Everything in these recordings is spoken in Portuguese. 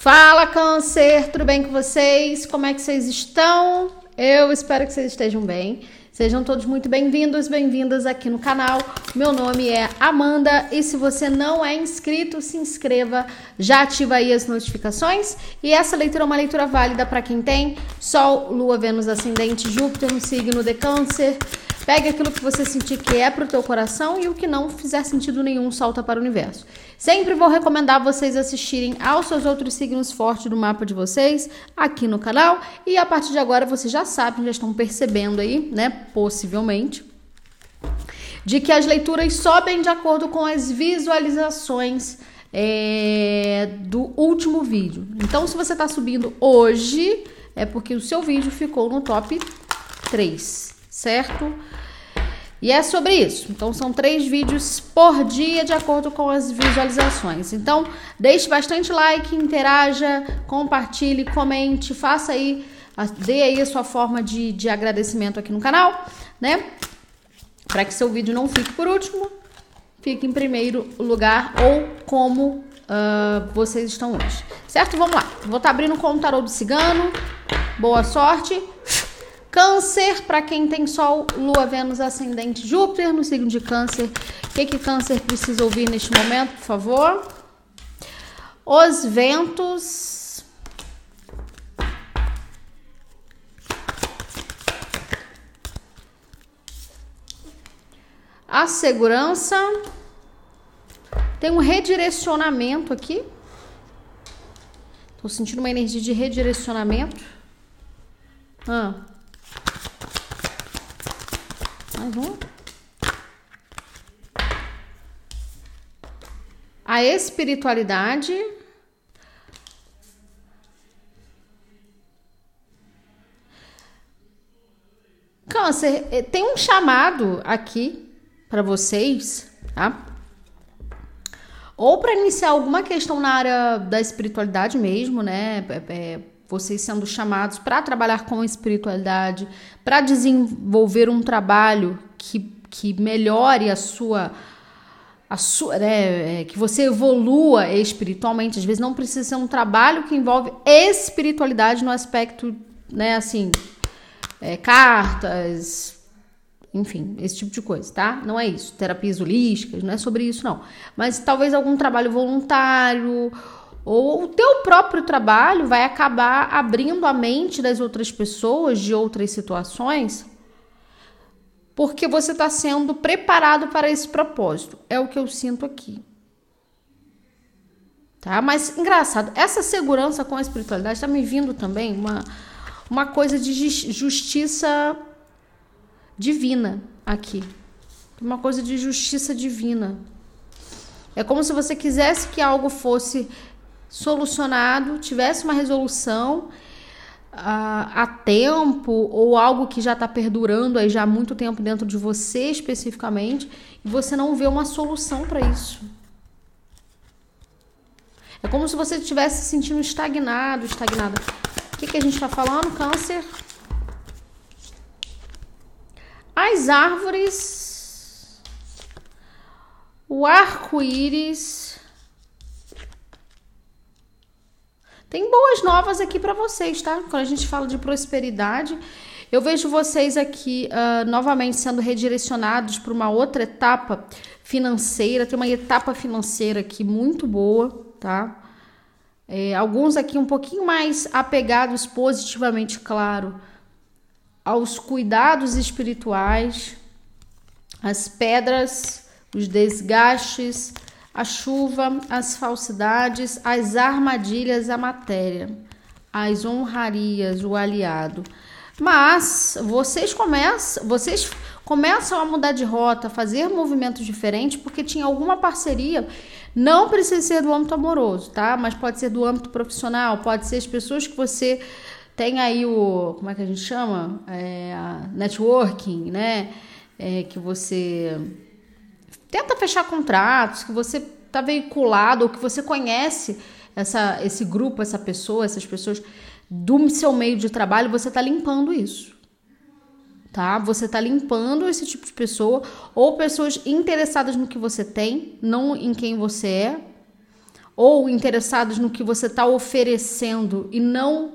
Fala, Câncer, tudo bem com vocês? Como é que vocês estão? Eu espero que vocês estejam bem. Sejam todos muito bem-vindos, bem-vindas aqui no canal. Meu nome é Amanda e se você não é inscrito, se inscreva, já ativa aí as notificações. E essa leitura é uma leitura válida para quem tem Sol, Lua, Vênus, Ascendente, Júpiter no signo de Câncer. Pegue aquilo que você sentir que é pro teu coração e o que não fizer sentido nenhum, solta para o universo. Sempre vou recomendar vocês assistirem aos seus outros signos fortes do mapa de vocês aqui no canal. E a partir de agora vocês já sabem, já estão percebendo aí, né? Possivelmente. De que as leituras sobem de acordo com as visualizações é, do último vídeo. Então, se você está subindo hoje, é porque o seu vídeo ficou no top 3, certo? E é sobre isso. Então são três vídeos por dia de acordo com as visualizações. Então deixe bastante like, interaja, compartilhe, comente, faça aí, dê aí a sua forma de, de agradecimento aqui no canal, né? Para que seu vídeo não fique por último, fique em primeiro lugar ou como uh, vocês estão hoje. Certo? Vamos lá. Vou estar tá abrindo com o tarô do cigano. Boa sorte. Câncer, para quem tem Sol, Lua, Vênus, Ascendente, Júpiter no signo de Câncer. O que, que Câncer precisa ouvir neste momento, por favor? Os ventos. A segurança. Tem um redirecionamento aqui. Tô sentindo uma energia de redirecionamento. Ah. Mais um. A espiritualidade. Câncer, eh, tem um chamado aqui para vocês, tá? Ou para iniciar alguma questão na área da espiritualidade mesmo, né? É, é, vocês sendo chamados para trabalhar com espiritualidade, para desenvolver um trabalho que, que melhore a sua. A sua né, é, que você evolua espiritualmente, às vezes não precisa ser um trabalho que envolve espiritualidade no aspecto, né, assim, é, cartas, enfim, esse tipo de coisa, tá? Não é isso. Terapias holísticas, não é sobre isso, não. Mas talvez algum trabalho voluntário ou o teu próprio trabalho vai acabar abrindo a mente das outras pessoas de outras situações, porque você está sendo preparado para esse propósito. É o que eu sinto aqui. Tá? Mas engraçado, essa segurança com a espiritualidade está me vindo também uma, uma coisa de justiça divina aqui. Uma coisa de justiça divina. É como se você quisesse que algo fosse solucionado, tivesse uma resolução uh, a tempo ou algo que já está perdurando aí já há muito tempo dentro de você especificamente e você não vê uma solução para isso. É como se você estivesse se sentindo estagnado, estagnada. O que, que a gente está falando? Câncer. As árvores, o arco-íris Tem boas novas aqui para vocês, tá? Quando a gente fala de prosperidade, eu vejo vocês aqui uh, novamente sendo redirecionados para uma outra etapa financeira. Tem uma etapa financeira aqui muito boa, tá? É, alguns aqui um pouquinho mais apegados positivamente, claro, aos cuidados espirituais, as pedras, os desgastes, a chuva, as falsidades, as armadilhas, a matéria, as honrarias, o aliado. Mas vocês começam, vocês começam a mudar de rota, fazer movimentos diferentes, porque tinha alguma parceria. Não precisa ser do âmbito amoroso, tá? Mas pode ser do âmbito profissional, pode ser as pessoas que você tem aí o. Como é que a gente chama? É, networking, né? É, que você Tenta fechar contratos, que você está veiculado, ou que você conhece essa, esse grupo, essa pessoa, essas pessoas do seu meio de trabalho, você está limpando isso. Tá? Você está limpando esse tipo de pessoa, ou pessoas interessadas no que você tem, não em quem você é, ou interessados no que você está oferecendo e não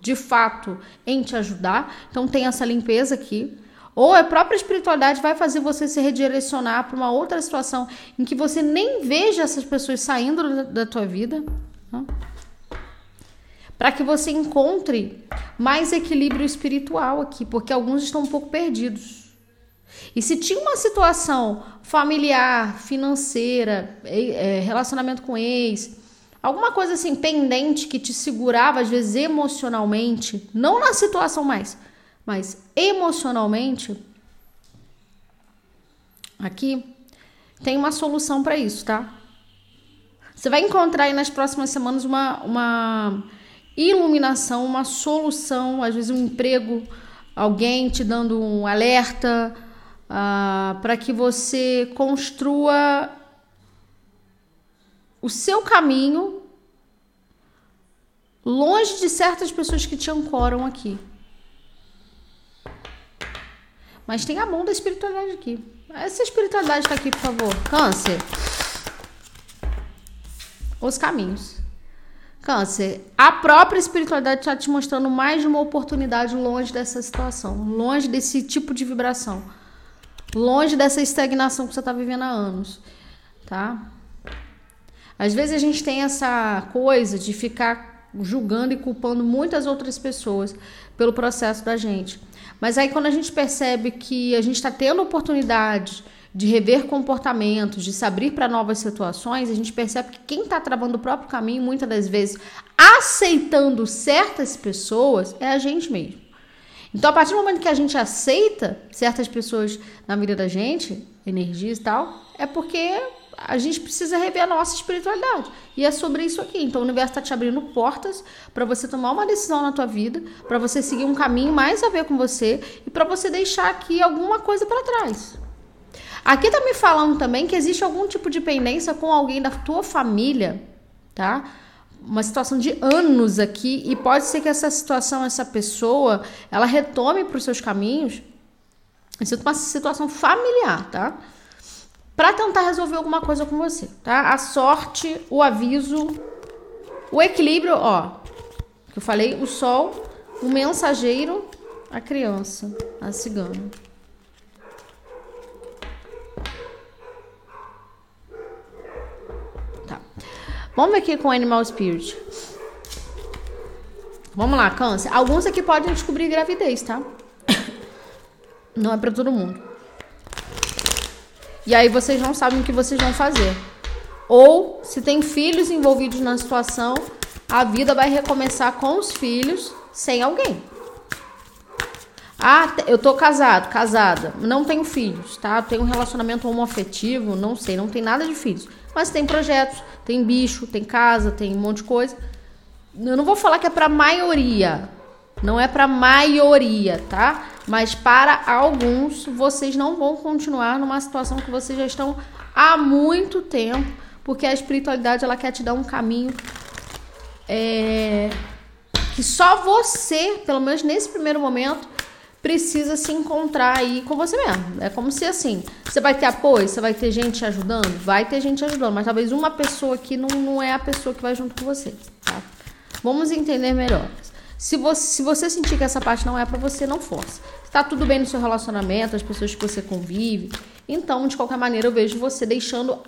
de fato em te ajudar. Então tem essa limpeza aqui. Ou a própria espiritualidade vai fazer você se redirecionar para uma outra situação em que você nem veja essas pessoas saindo da tua vida. Né? Para que você encontre mais equilíbrio espiritual aqui, porque alguns estão um pouco perdidos. E se tinha uma situação familiar, financeira, é, relacionamento com ex, alguma coisa assim pendente que te segurava às vezes emocionalmente, não na situação mais, mas emocionalmente, aqui tem uma solução para isso, tá? Você vai encontrar aí nas próximas semanas uma, uma iluminação, uma solução, às vezes um emprego, alguém te dando um alerta uh, para que você construa o seu caminho longe de certas pessoas que te ancoram aqui. Mas tem a mão da espiritualidade aqui. Essa espiritualidade está aqui, por favor. Câncer. Os caminhos. Câncer, a própria espiritualidade está te mostrando mais de uma oportunidade longe dessa situação, longe desse tipo de vibração, longe dessa estagnação que você está vivendo há anos, tá? Às vezes a gente tem essa coisa de ficar julgando e culpando muitas outras pessoas pelo processo da gente. Mas aí quando a gente percebe que a gente está tendo oportunidade de rever comportamentos, de se abrir para novas situações, a gente percebe que quem está travando o próprio caminho, muitas das vezes aceitando certas pessoas, é a gente mesmo. Então, a partir do momento que a gente aceita certas pessoas na vida da gente, energias e tal, é porque a gente precisa rever a nossa espiritualidade. E é sobre isso aqui. Então o universo está te abrindo portas para você tomar uma decisão na tua vida, para você seguir um caminho mais a ver com você e para você deixar aqui alguma coisa para trás. Aqui tá me falando também que existe algum tipo de pendência com alguém da tua família, tá? Uma situação de anos aqui e pode ser que essa situação, essa pessoa, ela retome para os seus caminhos. Isso é uma situação familiar, tá? Para tentar resolver alguma coisa com você, tá? A sorte, o aviso, o equilíbrio, ó, que eu falei, o sol, o mensageiro, a criança, a cigana. Tá. Vamos ver aqui com Animal Spirit. Vamos lá, câncer. Alguns aqui podem descobrir gravidez, tá? Não é para todo mundo. E aí vocês não sabem o que vocês vão fazer. Ou se tem filhos envolvidos na situação, a vida vai recomeçar com os filhos sem alguém. Ah, eu tô casado, casada, não tenho filhos, tá? Tenho um relacionamento homoafetivo, não sei, não tem nada de filhos. Mas tem projetos, tem bicho, tem casa, tem um monte de coisa. Eu não vou falar que é pra maioria, não é pra maioria, tá? Mas para alguns, vocês não vão continuar numa situação que vocês já estão há muito tempo, porque a espiritualidade ela quer te dar um caminho é, que só você, pelo menos nesse primeiro momento, precisa se encontrar aí com você mesmo. É como se assim, você vai ter apoio, você vai ter gente te ajudando, vai ter gente te ajudando, mas talvez uma pessoa aqui não, não é a pessoa que vai junto com você, tá? Vamos entender melhor. Se você, se você sentir que essa parte não é para você, não força. Tá tudo bem no seu relacionamento, as pessoas que você convive. Então, de qualquer maneira, eu vejo você deixando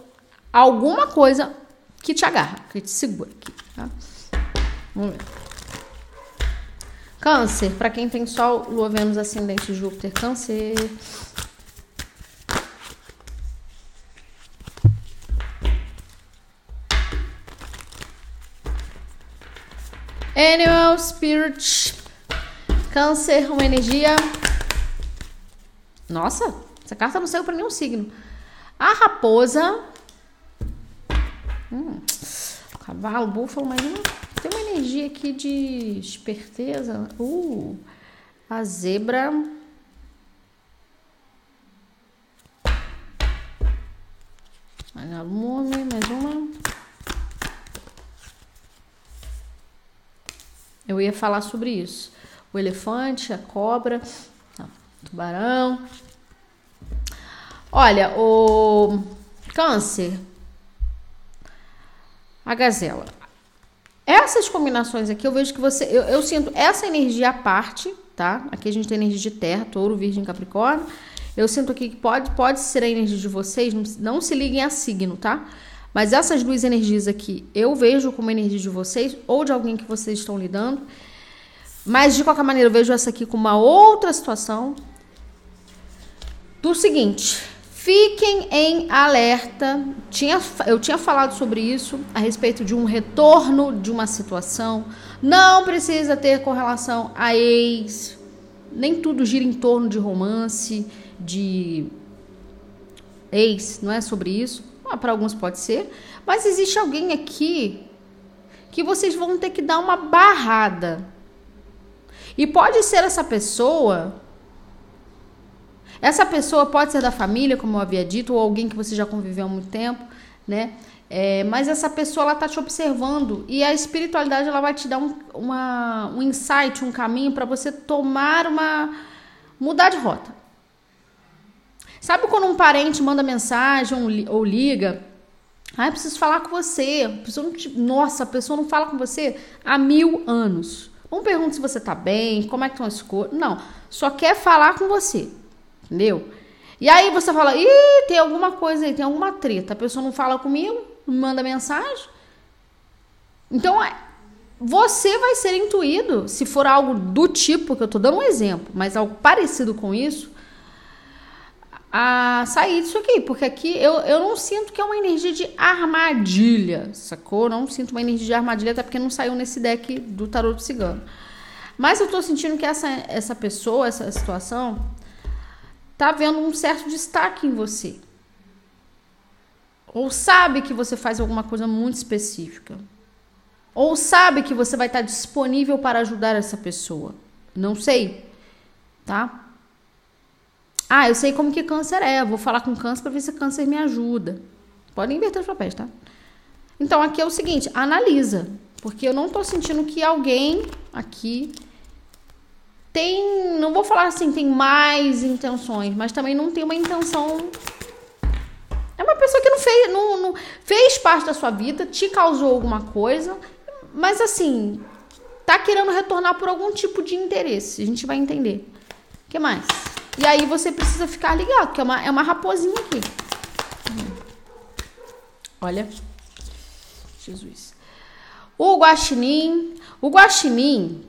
alguma coisa que te agarra, que te segura aqui, tá? Vamos ver. Câncer, para quem tem Sol, Lua, Vênus, Ascendente, Júpiter, Câncer. Animal Spirit. Câncer, uma energia. Nossa, essa carta não saiu para nenhum signo. A raposa. Hum, cavalo, búfalo, mas uma, tem uma energia aqui de esperteza. Uh, a zebra. Lume, mais uma. Eu ia falar sobre isso. O elefante, a cobra, tubarão. Olha, o câncer. a gazela. Essas combinações aqui, eu vejo que você. Eu, eu sinto essa energia à parte, tá? Aqui a gente tem energia de terra, touro, virgem, capricórnio. Eu sinto aqui que pode, pode ser a energia de vocês, não, não se liguem a signo, tá? Mas essas duas energias aqui, eu vejo como energia de vocês ou de alguém que vocês estão lidando. Mas de qualquer maneira, eu vejo essa aqui com uma outra situação. Do seguinte, Fiquem em alerta. Tinha, eu tinha falado sobre isso a respeito de um retorno de uma situação. Não precisa ter correlação a ex. Nem tudo gira em torno de romance, de ex. Não é sobre isso. Ah, Para alguns pode ser. Mas existe alguém aqui que vocês vão ter que dar uma barrada. E pode ser essa pessoa essa pessoa pode ser da família, como eu havia dito, ou alguém que você já conviveu há muito tempo, né? É, mas essa pessoa ela tá te observando e a espiritualidade ela vai te dar um, uma, um insight, um caminho para você tomar uma mudar de rota. Sabe quando um parente manda mensagem ou, liga? Ah, preciso falar com você. Pessoa te... Nossa, a pessoa não fala com você há mil anos. Não pergunta se você tá bem, como é que estão as coisas. Não, só quer falar com você. Entendeu? E aí você fala, ih, tem alguma coisa aí, tem alguma treta. A pessoa não fala comigo, não manda mensagem. Então, é, você vai ser intuído, se for algo do tipo, que eu tô dando um exemplo, mas algo parecido com isso, a sair disso aqui. Porque aqui eu, eu não sinto que é uma energia de armadilha, sacou? Não sinto uma energia de armadilha, até porque não saiu nesse deck do tarot cigano. Mas eu tô sentindo que essa, essa pessoa, essa situação tá vendo um certo destaque em você. Ou sabe que você faz alguma coisa muito específica. Ou sabe que você vai estar disponível para ajudar essa pessoa. Não sei, tá? Ah, eu sei como que câncer é. vou falar com câncer para ver se câncer me ajuda. Pode inverter os papéis, tá? Então aqui é o seguinte, analisa, porque eu não tô sentindo que alguém aqui tem, não vou falar assim, tem mais intenções, mas também não tem uma intenção. É uma pessoa que não fez, não, não fez parte da sua vida, te causou alguma coisa, mas assim, tá querendo retornar por algum tipo de interesse. A gente vai entender. O que mais? E aí você precisa ficar ligado, que é uma, é uma raposinha aqui. Olha. Jesus. O guaxinim. O guaxinim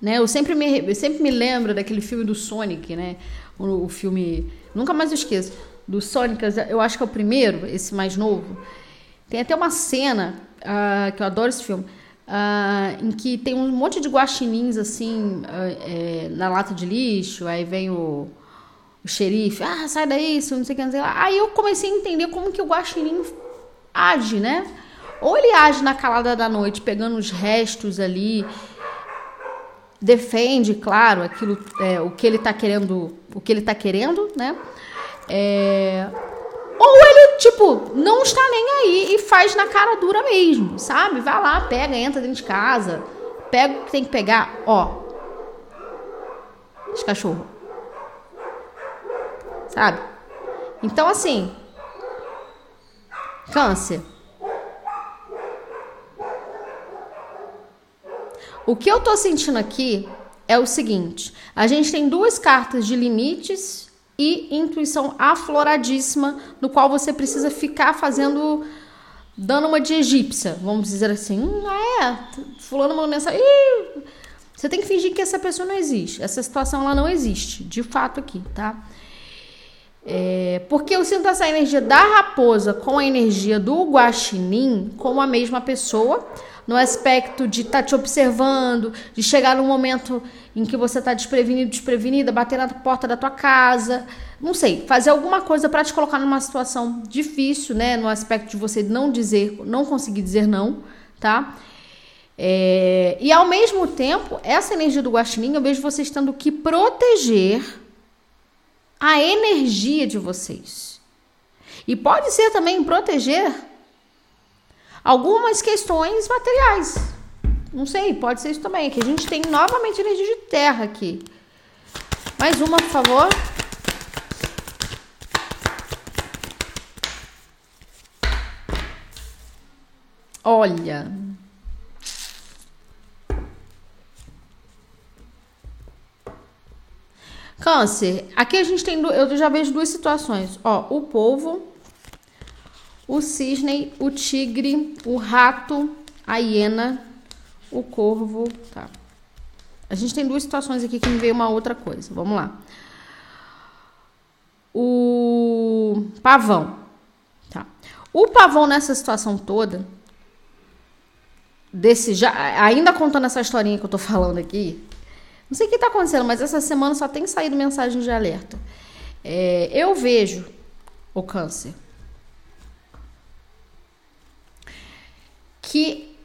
né? Eu sempre me, eu sempre me lembro daquele filme do Sonic, né? O, o filme. Nunca mais eu esqueço. Do Sonic, eu acho que é o primeiro, esse mais novo. Tem até uma cena uh, que eu adoro esse filme. Uh, em que tem um monte de guaxinins assim uh, é, na lata de lixo, aí vem o, o xerife, ah, sai daí, isso, não sei o que, não sei lá. Aí eu comecei a entender como que o guaxinim age, né? Ou ele age na calada da noite, pegando os restos ali defende, claro, aquilo, é, o que ele está querendo, o que ele tá querendo, né? É, ou ele, tipo, não está nem aí e faz na cara dura mesmo, sabe? Vai lá, pega, entra dentro de casa, pega o que tem que pegar, ó. Esse cachorro. Sabe? Então, assim. Câncer. O que eu tô sentindo aqui é o seguinte: a gente tem duas cartas de limites e intuição afloradíssima, no qual você precisa ficar fazendo dando uma de egípcia, vamos dizer assim. Hum, ah, é, fulano mandou mensagem. Ih, você tem que fingir que essa pessoa não existe. Essa situação ela não existe, de fato aqui, tá? É, porque eu sinto essa energia da raposa com a energia do guaxinim como a mesma pessoa no aspecto de estar tá te observando, de chegar num momento em que você está desprevenido, desprevenida, bater na porta da tua casa, não sei, fazer alguma coisa para te colocar numa situação difícil, né? No aspecto de você não dizer, não conseguir dizer não, tá? É, e ao mesmo tempo, essa energia do guaxinim, eu vejo vocês tendo que proteger a energia de vocês. E pode ser também proteger algumas questões materiais. Não sei, pode ser isso também. Que a gente tem novamente energia de terra aqui. Mais uma, por favor. Olha. Câncer, aqui a gente tem, eu já vejo duas situações. Ó, o povo, o cisne, o tigre, o rato, a hiena, o corvo, tá. A gente tem duas situações aqui que me veio uma outra coisa. Vamos lá. O pavão, tá. O pavão nessa situação toda, desse já, ainda contando essa historinha que eu tô falando aqui, não sei o que tá acontecendo, mas essa semana só tem saído mensagem de alerta. É, eu vejo o câncer que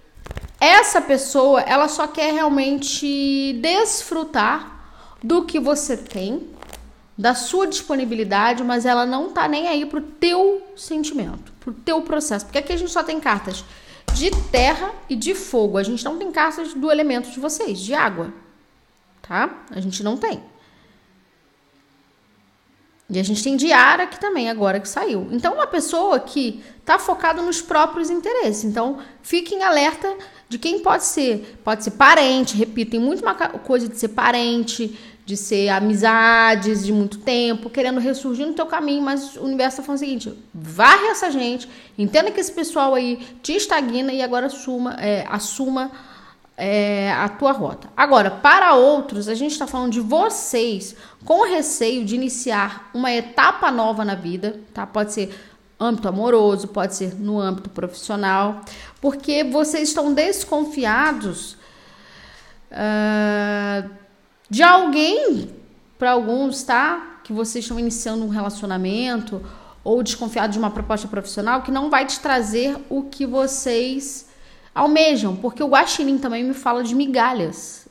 essa pessoa ela só quer realmente desfrutar do que você tem, da sua disponibilidade, mas ela não tá nem aí pro teu sentimento, pro teu processo. Porque aqui a gente só tem cartas de terra e de fogo. A gente não tem cartas do elemento de vocês, de água. Tá? A gente não tem. E a gente tem Diara aqui também, agora que saiu. Então, uma pessoa que está focada nos próprios interesses. Então, fiquem alerta de quem pode ser. Pode ser parente, repito, tem muito uma coisa de ser parente, de ser amizades de muito tempo, querendo ressurgir no teu caminho, mas o universo está falando o seguinte: varre essa gente, entenda que esse pessoal aí te estagna e agora assuma, é, assuma é, a tua rota. Agora, para outros, a gente está falando de vocês com receio de iniciar uma etapa nova na vida, tá? Pode ser âmbito amoroso, pode ser no âmbito profissional, porque vocês estão desconfiados uh, de alguém, para alguns, tá? Que vocês estão iniciando um relacionamento ou desconfiados de uma proposta profissional que não vai te trazer o que vocês almejam, porque o guaxinim também me fala de migalhas.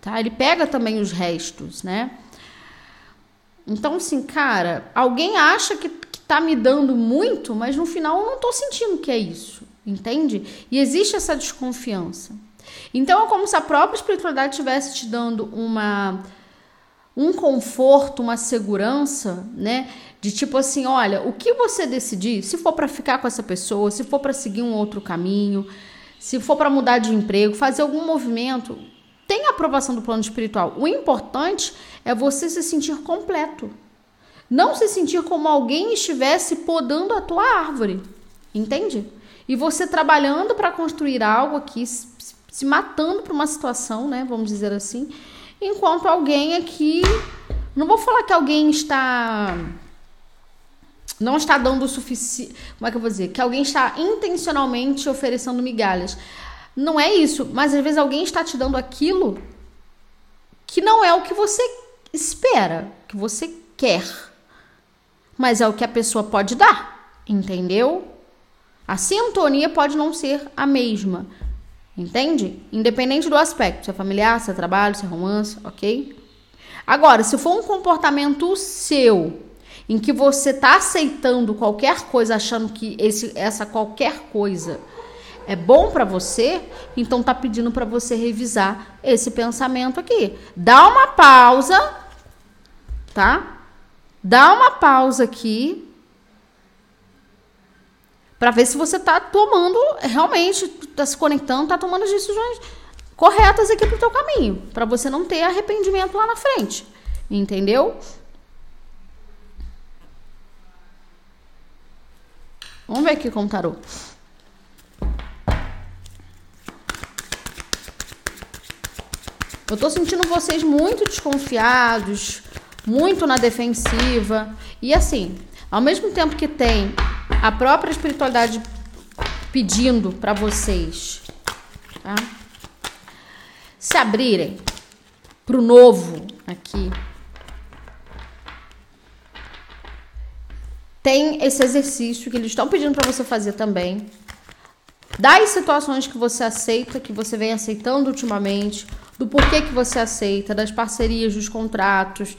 Tá? Ele pega também os restos, né? Então, assim, cara, alguém acha que, que tá me dando muito, mas no final eu não tô sentindo que é isso, entende? E existe essa desconfiança. Então, é como se a própria espiritualidade estivesse te dando uma um conforto, uma segurança, né? De tipo assim, olha, o que você decidir, se for para ficar com essa pessoa, se for para seguir um outro caminho, se for para mudar de emprego, fazer algum movimento, tem a aprovação do plano espiritual. O importante é você se sentir completo. Não se sentir como alguém estivesse podando a tua árvore. Entende? E você trabalhando para construir algo aqui, se matando para uma situação, né? Vamos dizer assim. Enquanto alguém aqui. Não vou falar que alguém está não está dando o suficiente. Como é que eu vou dizer? Que alguém está intencionalmente oferecendo migalhas. Não é isso, mas às vezes alguém está te dando aquilo que não é o que você espera, que você quer. Mas é o que a pessoa pode dar, entendeu? A sintonia pode não ser a mesma, entende? Independente do aspecto, se é familiar, se é trabalho, se é romance, ok? Agora, se for um comportamento seu, em que você está aceitando qualquer coisa, achando que esse, essa qualquer coisa é bom para você, então tá pedindo para você revisar esse pensamento aqui. Dá uma pausa, tá? Dá uma pausa aqui para ver se você tá tomando realmente, tá se conectando, tá tomando as decisões corretas aqui pro teu caminho, para você não ter arrependimento lá na frente. Entendeu? Vamos ver aqui com o tarô. Eu tô sentindo vocês muito desconfiados, muito na defensiva. E assim, ao mesmo tempo que tem a própria espiritualidade pedindo para vocês tá? se abrirem pro novo aqui, tem esse exercício que eles estão pedindo para você fazer também. Das situações que você aceita, que você vem aceitando ultimamente, do porquê que você aceita, das parcerias, dos contratos,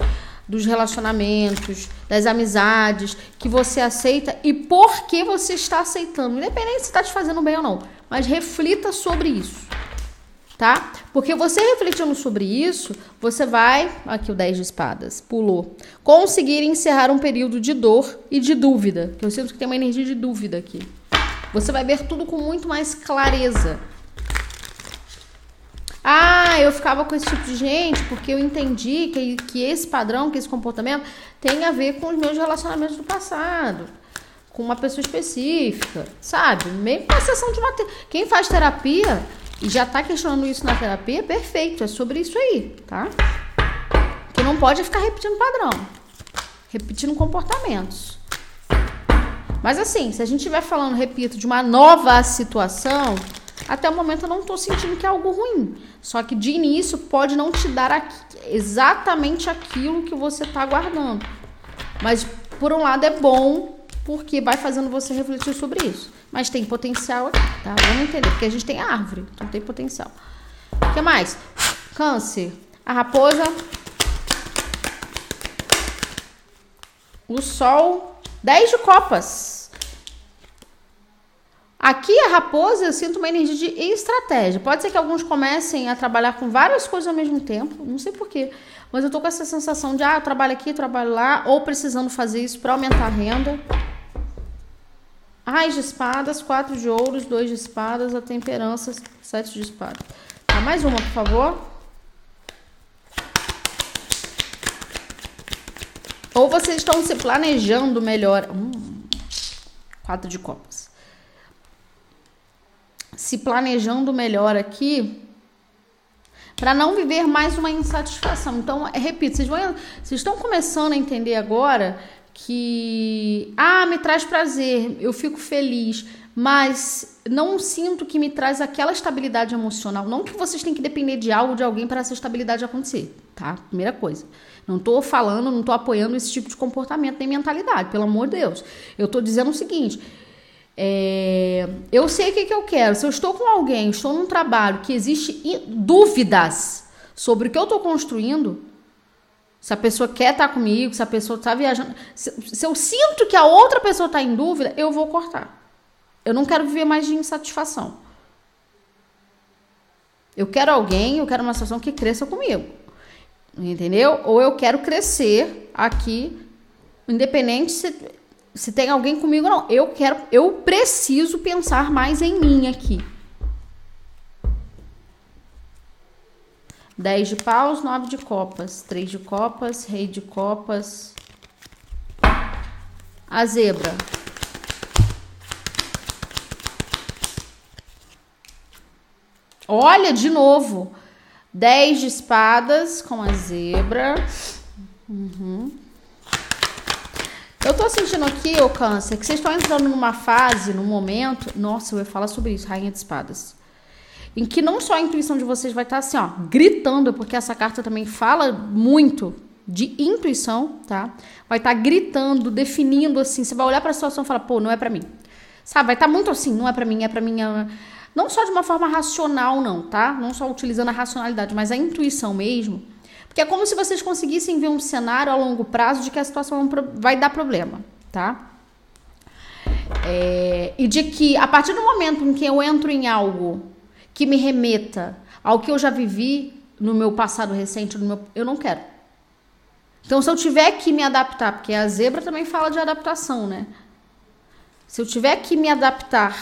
dos relacionamentos, das amizades que você aceita e por que você está aceitando, independente se está te fazendo bem ou não, mas reflita sobre isso tá? Porque você refletindo sobre isso, você vai, aqui o 10 de espadas, pulou, conseguir encerrar um período de dor e de dúvida, que eu sinto que tem uma energia de dúvida aqui. Você vai ver tudo com muito mais clareza. Ah, eu ficava com esse tipo de gente porque eu entendi que, que esse padrão, que esse comportamento tem a ver com os meus relacionamentos do passado, com uma pessoa específica, sabe? Meio com a sessão de uma. Quem faz terapia e já tá questionando isso na terapia, perfeito, é sobre isso aí, tá? Que não pode ficar repetindo padrão, repetindo comportamentos. Mas assim, se a gente estiver falando, repito, de uma nova situação, até o momento eu não estou sentindo que é algo ruim. Só que de início pode não te dar aqui, exatamente aquilo que você está aguardando. Mas por um lado é bom, porque vai fazendo você refletir sobre isso. Mas tem potencial aqui, tá? Vamos entender, porque a gente tem árvore, então tem potencial. O que mais? Câncer. A raposa. O sol. 10 de copas. Aqui a raposa, eu sinto uma energia de estratégia. Pode ser que alguns comecem a trabalhar com várias coisas ao mesmo tempo, não sei porquê, mas eu tô com essa sensação de, ah, eu trabalho aqui, eu trabalho lá, ou precisando fazer isso para aumentar a renda. Ais de espadas, quatro de ouros, dois de espadas, a temperança, sete de espadas. Tá, mais uma, por favor. Ou vocês estão se planejando melhor. Hum, quatro de copas se planejando melhor aqui para não viver mais uma insatisfação. Então, é, repito, vocês, vão, vocês estão começando a entender agora que ah, me traz prazer, eu fico feliz, mas não sinto que me traz aquela estabilidade emocional. Não que vocês têm que depender de algo, de alguém para essa estabilidade acontecer, tá? Primeira coisa. Não tô falando, não tô apoiando esse tipo de comportamento nem mentalidade, pelo amor de Deus. Eu tô dizendo o seguinte, é, eu sei o que, que eu quero. Se eu estou com alguém, estou num trabalho que existe dúvidas sobre o que eu estou construindo, se a pessoa quer estar comigo, se a pessoa está viajando, se, se, eu sinto que a outra pessoa está em dúvida, eu vou cortar. Eu não quero viver mais de insatisfação. Eu quero alguém, eu quero uma situação que cresça comigo. Entendeu? Ou eu quero crescer aqui, independente se se tem alguém comigo não. Eu quero, eu preciso pensar mais em mim aqui. 10 de paus, 9 de copas, 3 de copas, rei de copas. A zebra. Olha de novo. 10 de espadas com a zebra. Uhum. Eu tô sentindo aqui, ô câncer, que vocês estão entrando numa fase, num momento. Nossa, eu ia falar sobre isso, Rainha de Espadas. Em que não só a intuição de vocês vai estar tá assim, ó, gritando, porque essa carta também fala muito de intuição, tá? Vai estar tá gritando, definindo assim. Você vai olhar para a situação e falar, pô, não é para mim. Sabe? Vai estar tá muito assim, não é para mim, é para mim. Não só de uma forma racional, não, tá? Não só utilizando a racionalidade, mas a intuição mesmo que é como se vocês conseguissem ver um cenário a longo prazo de que a situação vai dar problema, tá? É, e de que a partir do momento em que eu entro em algo que me remeta ao que eu já vivi no meu passado recente, no meu, eu não quero. Então, se eu tiver que me adaptar, porque a zebra também fala de adaptação, né? Se eu tiver que me adaptar,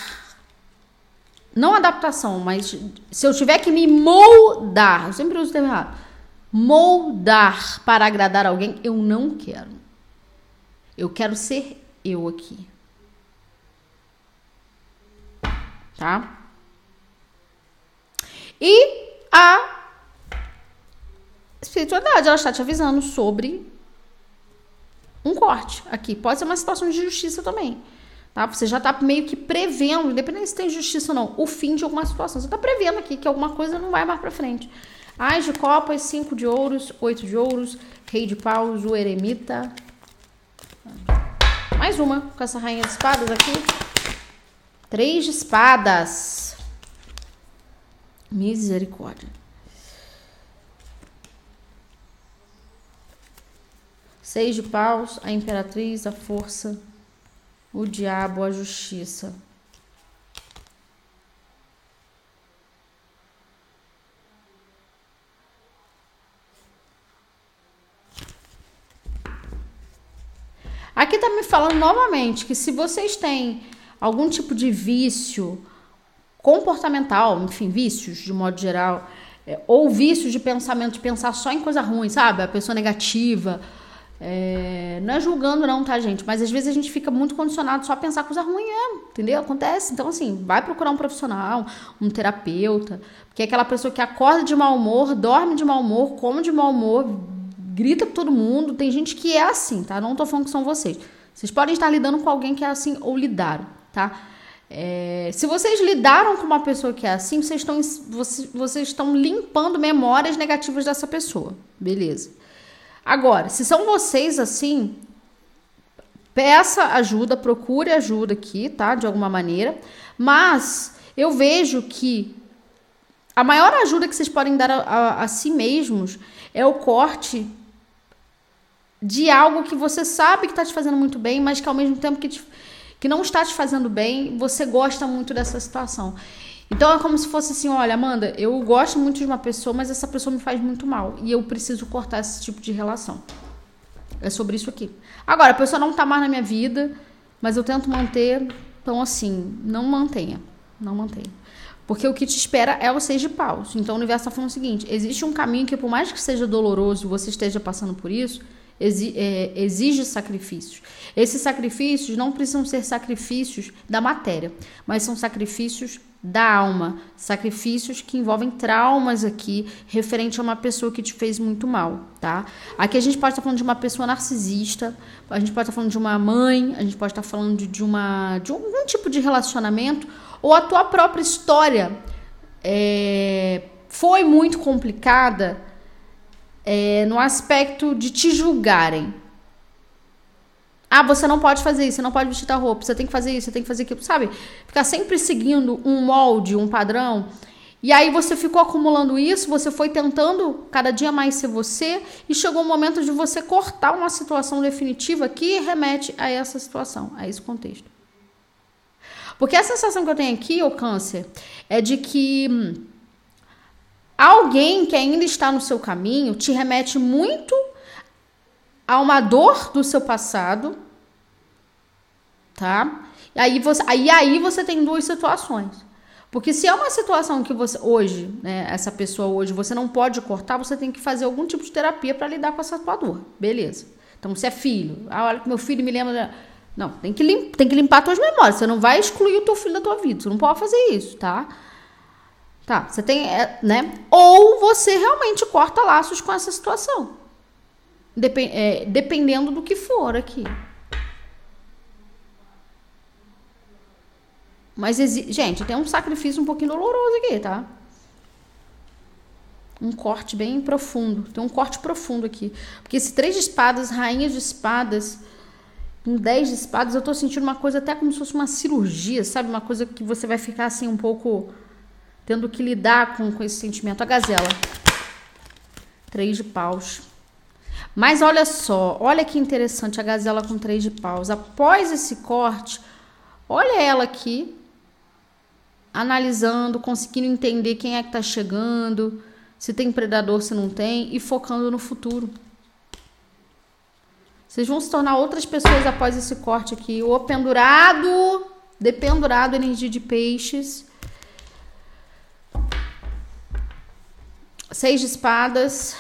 não adaptação, mas se eu tiver que me moldar, eu sempre uso o termo errado moldar para agradar alguém, eu não quero. Eu quero ser eu aqui. Tá? E a espiritualidade, ela está te avisando sobre um corte aqui. Pode ser uma situação de justiça também. Tá? Você já está meio que prevendo, independente se tem justiça ou não, o fim de alguma situação. Você está prevendo aqui que alguma coisa não vai mais para frente. Ais de copas, cinco de ouros, oito de ouros, rei de paus, o eremita. Mais uma com essa rainha de espadas aqui. Três de espadas. Misericórdia. Seis de paus, a imperatriz, a força, o diabo, a justiça. Aqui tá me falando novamente que se vocês têm algum tipo de vício comportamental, enfim, vícios de modo geral, é, ou vícios de pensamento, de pensar só em coisa ruim, sabe? A pessoa negativa. É, não é julgando, não, tá, gente? Mas às vezes a gente fica muito condicionado só a pensar coisa ruim, é, entendeu? Acontece. Então, assim, vai procurar um profissional, um terapeuta, porque é aquela pessoa que acorda de mau humor, dorme de mau humor, come de mau humor, grita com todo mundo. Tem gente que é assim, tá? Não tô falando que são vocês. Vocês podem estar lidando com alguém que é assim ou lidaram, tá? É, se vocês lidaram com uma pessoa que é assim, vocês estão, vocês, vocês estão limpando memórias negativas dessa pessoa. Beleza. Agora, se são vocês assim, peça ajuda, procure ajuda aqui, tá? De alguma maneira. Mas eu vejo que a maior ajuda que vocês podem dar a, a, a si mesmos é o corte de algo que você sabe que está te fazendo muito bem, mas que ao mesmo tempo que, te, que não está te fazendo bem, você gosta muito dessa situação. Então é como se fosse assim: olha, Amanda, eu gosto muito de uma pessoa, mas essa pessoa me faz muito mal e eu preciso cortar esse tipo de relação. É sobre isso aqui. Agora, a pessoa não tá mais na minha vida, mas eu tento manter. Então, assim, não mantenha. Não mantenha. Porque o que te espera é o seis de paus. Então o universo está falando o seguinte: existe um caminho que, por mais que seja doloroso, você esteja passando por isso, exige sacrifícios. Esses sacrifícios não precisam ser sacrifícios da matéria, mas são sacrifícios da alma, sacrifícios que envolvem traumas aqui, referente a uma pessoa que te fez muito mal, tá? Aqui a gente pode estar falando de uma pessoa narcisista, a gente pode estar falando de uma mãe, a gente pode estar falando de, de uma de algum tipo de relacionamento ou a tua própria história é, foi muito complicada é, no aspecto de te julgarem. Ah, você não pode fazer isso, você não pode vestir tal roupa, você tem que fazer isso, você tem que fazer aquilo, sabe? Ficar sempre seguindo um molde, um padrão. E aí você ficou acumulando isso, você foi tentando cada dia mais ser você, e chegou o momento de você cortar uma situação definitiva que remete a essa situação, a esse contexto. Porque a sensação que eu tenho aqui, o câncer, é de que hum, alguém que ainda está no seu caminho te remete muito a uma dor do seu passado, tá? E aí você, aí, aí você tem duas situações. Porque se é uma situação que você hoje, né, essa pessoa hoje, você não pode cortar, você tem que fazer algum tipo de terapia para lidar com essa tua dor. Beleza. Então, se é filho, ah, olha que meu filho me lembra. Não, tem que, lim... tem que limpar tuas memórias. Você não vai excluir o teu filho da tua vida. Você não pode fazer isso, tá? Tá, você tem, é, né? Ou você realmente corta laços com essa situação. É, dependendo do que for aqui. Mas, gente, tem um sacrifício um pouquinho doloroso aqui, tá? Um corte bem profundo. Tem um corte profundo aqui. Porque esse três de espadas, rainha de espadas, com dez de espadas, eu tô sentindo uma coisa até como se fosse uma cirurgia, sabe? Uma coisa que você vai ficar assim um pouco tendo que lidar com, com esse sentimento. A gazela. Três de paus. Mas olha só, olha que interessante a gazela com três de paus. Após esse corte, olha ela aqui, analisando, conseguindo entender quem é que tá chegando, se tem predador, se não tem, e focando no futuro. Vocês vão se tornar outras pessoas após esse corte aqui. O pendurado, dependurado, energia de peixes. Seis de espadas.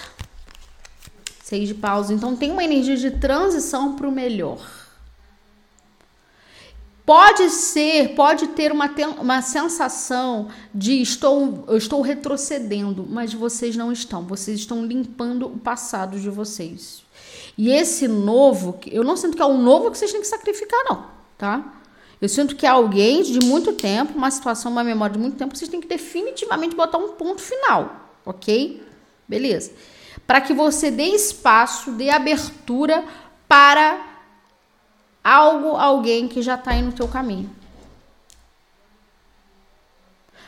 Seis de paus. Então tem uma energia de transição para o melhor. Pode ser, pode ter uma, uma sensação de estou, eu estou retrocedendo, mas vocês não estão. Vocês estão limpando o passado de vocês. E esse novo, eu não sinto que é um novo que vocês têm que sacrificar, não, tá? Eu sinto que é alguém de muito tempo, uma situação, uma memória de muito tempo, vocês têm que definitivamente botar um ponto final, ok? Beleza para que você dê espaço, dê abertura para algo, alguém que já está aí no teu caminho.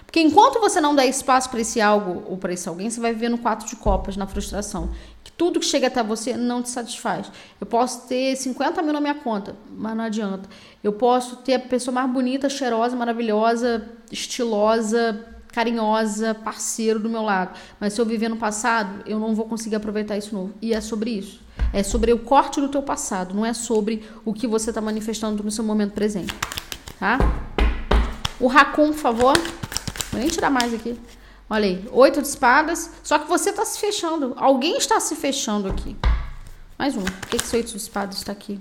Porque enquanto você não der espaço para esse algo ou para esse alguém, você vai viver no quatro de copas, na frustração. Que tudo que chega até você não te satisfaz. Eu posso ter 50 mil na minha conta, mas não adianta. Eu posso ter a pessoa mais bonita, cheirosa, maravilhosa, estilosa, carinhosa, parceiro do meu lado. Mas se eu viver no passado, eu não vou conseguir aproveitar isso novo. E é sobre isso. É sobre o corte do teu passado, não é sobre o que você está manifestando no seu momento presente. tá? O Raccoon, por favor. Vou nem tirar mais aqui. Olha aí, oito de espadas. Só que você tá se fechando. Alguém está se fechando aqui. Mais um. Por que, que esse oito de espadas está aqui?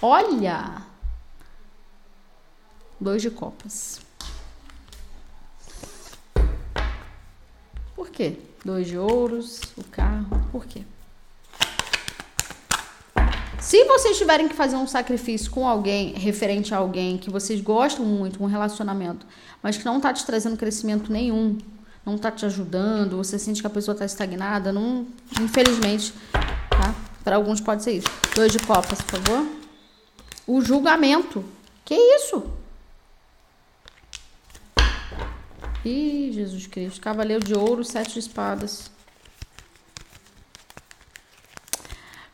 Olha! Dois de copas. Por quê? Dois de ouros, o carro. Por quê? Se vocês tiverem que fazer um sacrifício com alguém, referente a alguém que vocês gostam muito, um relacionamento, mas que não tá te trazendo crescimento nenhum, não tá te ajudando, você sente que a pessoa tá estagnada, não, infelizmente, tá? Para alguns pode ser isso. Dois de copas, por favor. O julgamento. Que isso? Ih, Jesus Cristo. Cavaleiro de ouro, sete de espadas.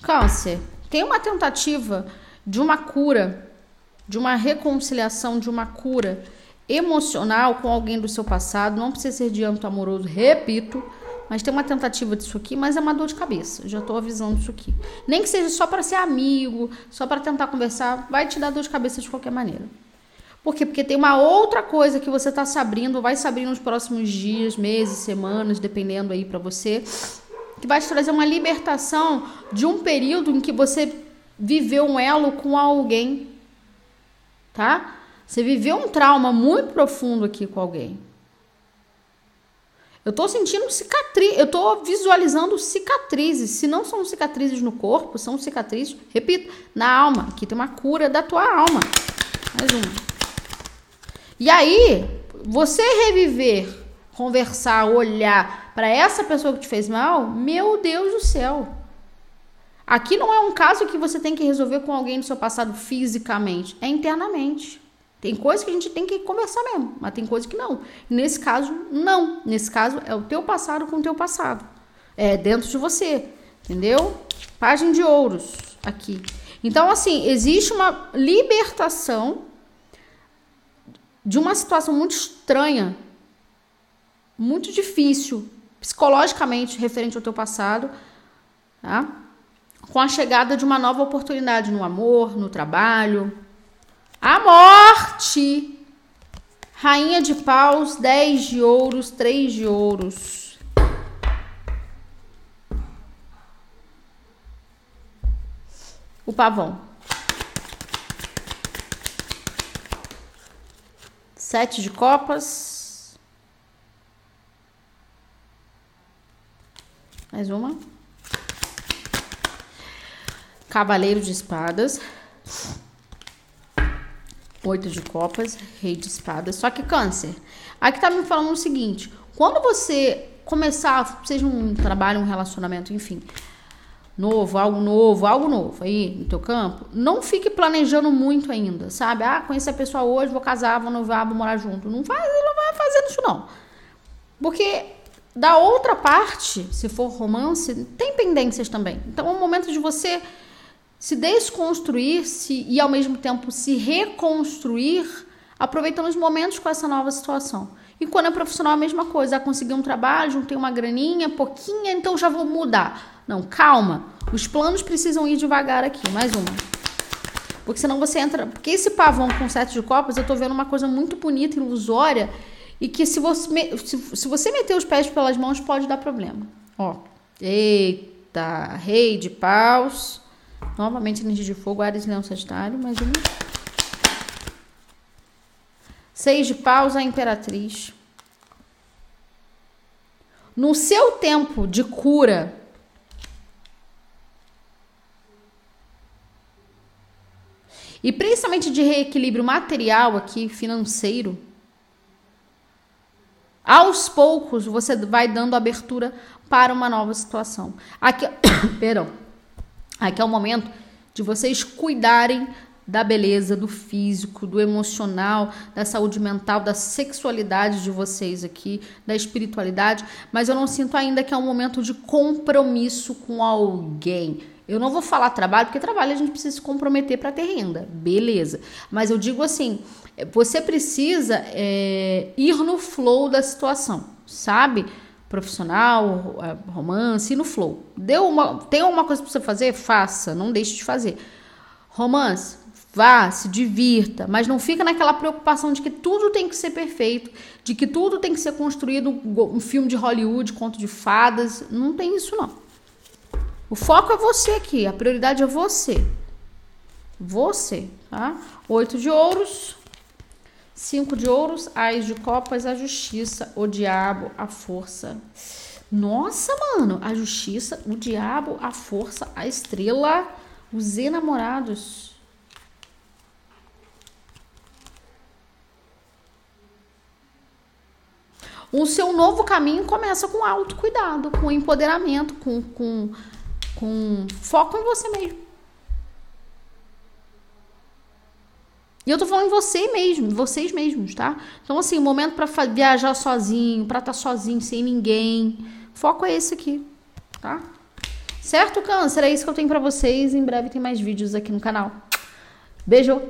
Câncer. Tem uma tentativa de uma cura, de uma reconciliação, de uma cura emocional com alguém do seu passado. Não precisa ser de âmbito amoroso, repito. Mas tem uma tentativa disso aqui, mas é uma dor de cabeça. Já tô avisando isso aqui. Nem que seja só para ser amigo, só para tentar conversar, vai te dar dor de cabeça de qualquer maneira. Por quê? Porque tem uma outra coisa que você tá se abrindo, vai abrir nos próximos dias, meses, semanas, dependendo aí para você, que vai te trazer uma libertação de um período em que você viveu um elo com alguém, tá? Você viveu um trauma muito profundo aqui com alguém. Eu tô sentindo cicatriz, eu tô visualizando cicatrizes. Se não são cicatrizes no corpo, são cicatrizes, repito, na alma. Aqui tem uma cura da tua alma. Mais uma. E aí, você reviver conversar, olhar para essa pessoa que te fez mal, meu Deus do céu. Aqui não é um caso que você tem que resolver com alguém do seu passado fisicamente, é internamente. Tem coisa que a gente tem que conversar mesmo, mas tem coisa que não. Nesse caso, não. Nesse caso, é o teu passado com o teu passado. É dentro de você, entendeu? Página de ouros aqui. Então, assim, existe uma libertação de uma situação muito estranha muito difícil psicologicamente referente ao teu passado, tá? Com a chegada de uma nova oportunidade no amor, no trabalho. A morte. Rainha de paus, 10 de ouros, 3 de ouros. O pavão. Sete de copas. Mais uma. Cavaleiro de espadas. Oito de copas, rei de espadas. Só que câncer. Aqui tá me falando o seguinte: quando você começar, seja um trabalho, um relacionamento, enfim, novo, algo novo, algo novo aí no teu campo, não fique planejando muito ainda, sabe? Ah, conheci a pessoa hoje, vou casar, vou novar, vou morar junto. Não faz, não vai fazendo isso não. Porque da outra parte, se for romance, tem pendências também. Então é um momento de você se desconstruir se, e ao mesmo tempo se reconstruir, aproveitando os momentos com essa nova situação. E quando é profissional, a mesma coisa. Ah, consegui um trabalho, juntei uma graninha, pouquinha, então já vou mudar. Não, calma. Os planos precisam ir devagar aqui. Mais uma. Porque senão você entra. Porque esse pavão com sete de copas, eu tô vendo uma coisa muito bonita, ilusória e que se você, se, você meter os pés pelas mãos pode dar problema. Ó, eita, rei de paus, novamente energia de fogo, Ares, Leão, Sagitário, mais uma. Seis de paus, a imperatriz. No seu tempo de cura, e principalmente de reequilíbrio material aqui, financeiro, aos poucos você vai dando abertura para uma nova situação. Aqui, perdão. Aqui é o momento de vocês cuidarem da beleza, do físico, do emocional, da saúde mental, da sexualidade de vocês aqui, da espiritualidade, mas eu não sinto ainda que é um momento de compromisso com alguém. Eu não vou falar trabalho, porque trabalho a gente precisa se comprometer para ter renda, beleza. Mas eu digo assim, você precisa é, ir no flow da situação, sabe? Profissional, romance, no flow. Deu uma, tem alguma coisa para você fazer? Faça, não deixe de fazer. Romance, Vá, se divirta, mas não fica naquela preocupação de que tudo tem que ser perfeito, de que tudo tem que ser construído um filme de Hollywood, conto de fadas. Não tem isso, não. O foco é você aqui, a prioridade é você. Você, tá? Oito de ouros, cinco de ouros, ais de copas, a justiça, o diabo, a força. Nossa, mano, a justiça, o diabo, a força, a estrela, os enamorados. O seu novo caminho começa com autocuidado, com empoderamento, com, com, com foco em você mesmo. E eu tô falando em você mesmo, vocês mesmos, tá? Então, assim, o momento para viajar sozinho, para estar tá sozinho, sem ninguém. Foco é esse aqui, tá? Certo, Câncer? É isso que eu tenho para vocês. Em breve tem mais vídeos aqui no canal. Beijo!